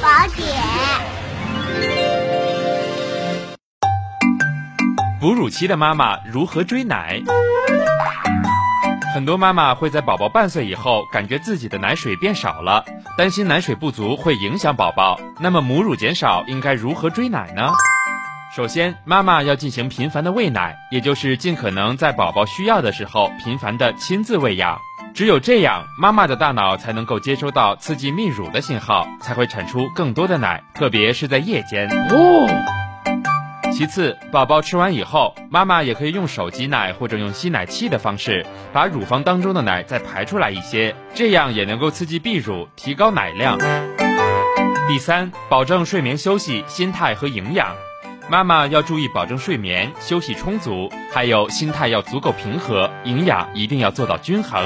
宝典。哺乳期的妈妈如何追奶？很多妈妈会在宝宝半岁以后感觉自己的奶水变少了，担心奶水不足会影响宝宝。那么母乳减少应该如何追奶呢？首先，妈妈要进行频繁的喂奶，也就是尽可能在宝宝需要的时候频繁的亲自喂养。只有这样，妈妈的大脑才能够接收到刺激泌乳的信号，才会产出更多的奶，特别是在夜间。其次，宝宝吃完以后，妈妈也可以用手挤奶或者用吸奶器的方式，把乳房当中的奶再排出来一些，这样也能够刺激泌乳，提高奶量。第三，保证睡眠休息、心态和营养。妈妈要注意保证睡眠休息充足，还有心态要足够平和，营养一定要做到均衡。